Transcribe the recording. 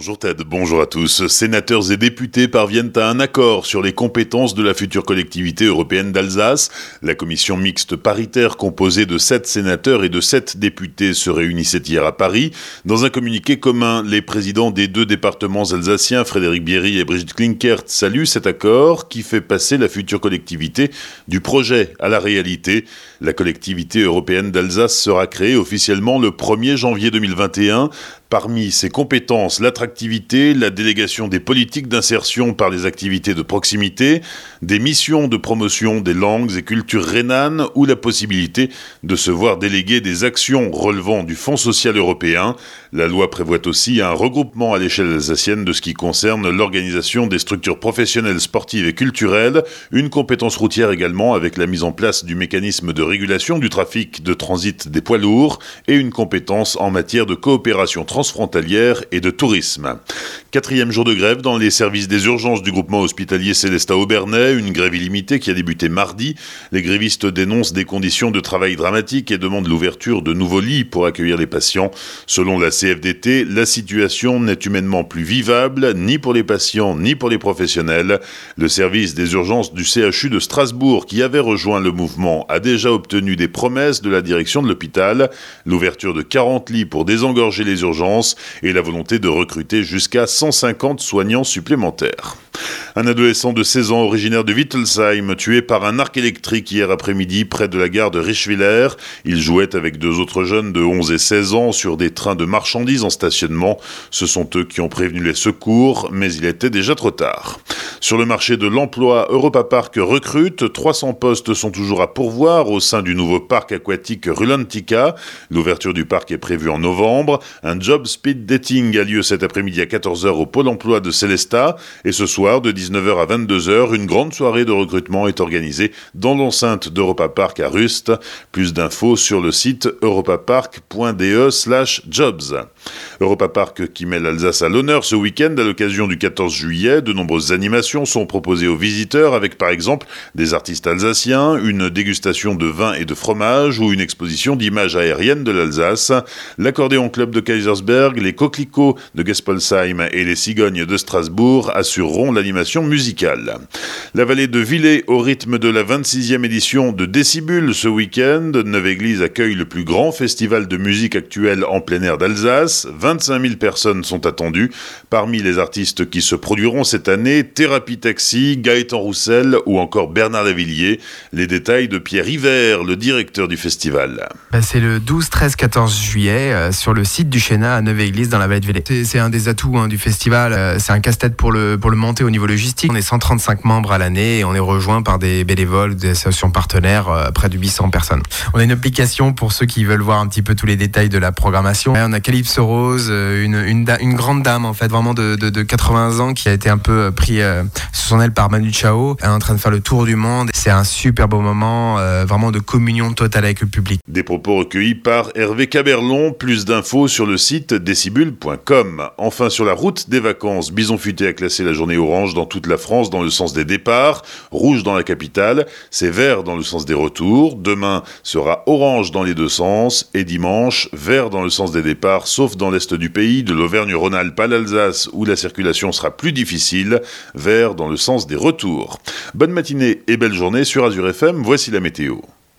Bonjour Ted, bonjour à tous. Sénateurs et députés parviennent à un accord sur les compétences de la future collectivité européenne d'Alsace. La commission mixte paritaire composée de sept sénateurs et de sept députés se réunissait hier à Paris. Dans un communiqué commun, les présidents des deux départements alsaciens, Frédéric Bierry et Brigitte Klinkert, saluent cet accord qui fait passer la future collectivité du projet à la réalité. La collectivité européenne d'Alsace sera créée officiellement le 1er janvier 2021 Parmi ses compétences, la délégation des politiques d'insertion par les activités de proximité, des missions de promotion des langues et cultures rhénanes ou la possibilité de se voir déléguer des actions relevant du Fonds social européen. La loi prévoit aussi un regroupement à l'échelle alsacienne de ce qui concerne l'organisation des structures professionnelles sportives et culturelles, une compétence routière également avec la mise en place du mécanisme de régulation du trafic de transit des poids lourds et une compétence en matière de coopération transfrontalière et de tourisme. Quatrième jour de grève dans les services des urgences du groupement hospitalier Célestat Aubernais, une grève illimitée qui a débuté mardi. Les grévistes dénoncent des conditions de travail dramatiques et demandent l'ouverture de nouveaux lits pour accueillir les patients. Selon la CFDT, la situation n'est humainement plus vivable, ni pour les patients, ni pour les professionnels. Le service des urgences du CHU de Strasbourg, qui avait rejoint le mouvement, a déjà obtenu des promesses de la direction de l'hôpital, l'ouverture de 40 lits pour désengorger les urgences et la volonté de recruter jusqu'à 150 soignants supplémentaires. Un adolescent de 16 ans originaire de Wittelsheim tué par un arc électrique hier après-midi près de la gare de Richwiller. Il jouait avec deux autres jeunes de 11 et 16 ans sur des trains de marchandises en stationnement. Ce sont eux qui ont prévenu les secours, mais il était déjà trop tard. Sur le marché de l'emploi, Europa Park recrute. 300 postes sont toujours à pourvoir au sein du nouveau parc aquatique Rulantica. L'ouverture du parc est prévue en novembre. Un job speed dating a lieu cet après-midi à 14h au pôle emploi de Célestat. Et ce soir, de 19h à 22h, une grande soirée de recrutement est organisée dans l'enceinte d'Europa Park à Rust. Plus d'infos sur le site europapark.de slash jobs. Europa Park qui met l'Alsace à l'honneur ce week-end à l'occasion du 14 juillet. De nombreuses animations sont proposées aux visiteurs avec par exemple des artistes alsaciens, une dégustation de vin et de fromage ou une exposition d'images aériennes de l'Alsace. L'accordéon club de Kaisersberg, les coquelicots de Gespolsheim et les cigognes de Strasbourg assureront l'animation musicale. La vallée de Villers au rythme de la 26e édition de Décibule ce week-end. Neuve-Église accueille le plus grand festival de musique actuelle en plein air d'Alsace. 25 000 personnes sont attendues. Parmi les artistes qui se produiront cette année, Thérapie Taxi, Gaëtan Roussel ou encore Bernard Lavillier. Les détails de Pierre Hiver, le directeur du festival. Bah, c'est le 12, 13, 14 juillet euh, sur le site du Chénat à Neuve-Église dans la vallée de Villers. C'est un des atouts hein, du festival. Euh, c'est un casse-tête pour le, pour le monter au niveau On est 135 membres à l'année et on est rejoint par des bénévoles, des associations partenaires, euh, près de 800 personnes. On a une application pour ceux qui veulent voir un petit peu tous les détails de la programmation. on a Calypso Rose, une, une, grande dame en fait, vraiment de, de, de 80 ans qui a été un peu pris sous son aile par Manu Chao, est en train de faire le tour du monde. C'est un super beau moment, euh, vraiment de communion totale avec le public. Des propos recueillis par Hervé Caberlon. Plus d'infos sur le site décibule.com. Enfin, sur la route des vacances, Bison Futé a classé la journée orange dans toute la France dans le sens des départs, rouge dans la capitale, c'est vert dans le sens des retours. Demain sera orange dans les deux sens et dimanche, vert dans le sens des départs, sauf dans l'est du pays, de l'Auvergne-Rhône-Alpes à l'Alsace où la circulation sera plus difficile, vert dans le sens des retours. Bonne matinée et belle journée sur Azure FM, voici la météo.